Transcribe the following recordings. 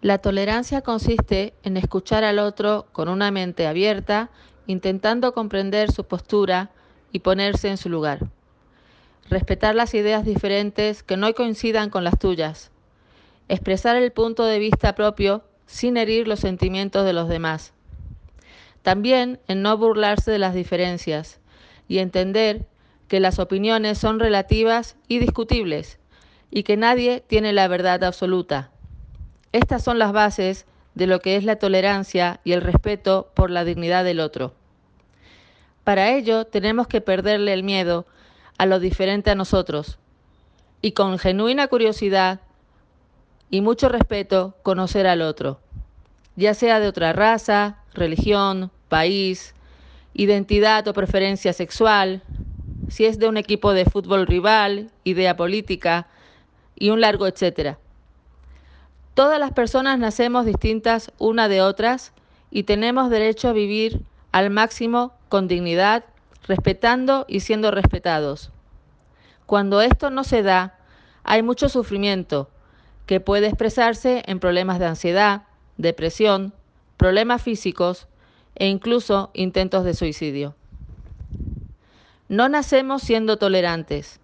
La tolerancia consiste en escuchar al otro con una mente abierta, intentando comprender su postura y ponerse en su lugar. Respetar las ideas diferentes que no coincidan con las tuyas. Expresar el punto de vista propio sin herir los sentimientos de los demás. También en no burlarse de las diferencias y entender que las opiniones son relativas y discutibles y que nadie tiene la verdad absoluta. Estas son las bases de lo que es la tolerancia y el respeto por la dignidad del otro. Para ello tenemos que perderle el miedo a lo diferente a nosotros y con genuina curiosidad y mucho respeto conocer al otro, ya sea de otra raza, religión, país, identidad o preferencia sexual, si es de un equipo de fútbol rival, idea política y un largo etcétera. Todas las personas nacemos distintas una de otras y tenemos derecho a vivir al máximo con dignidad, respetando y siendo respetados. Cuando esto no se da, hay mucho sufrimiento que puede expresarse en problemas de ansiedad, depresión, problemas físicos e incluso intentos de suicidio. No nacemos siendo tolerantes.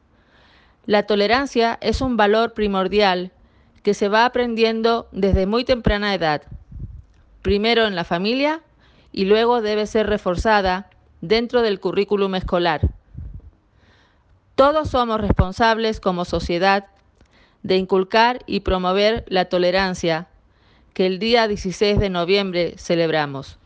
La tolerancia es un valor primordial que se va aprendiendo desde muy temprana edad, primero en la familia y luego debe ser reforzada dentro del currículum escolar. Todos somos responsables como sociedad de inculcar y promover la tolerancia que el día 16 de noviembre celebramos.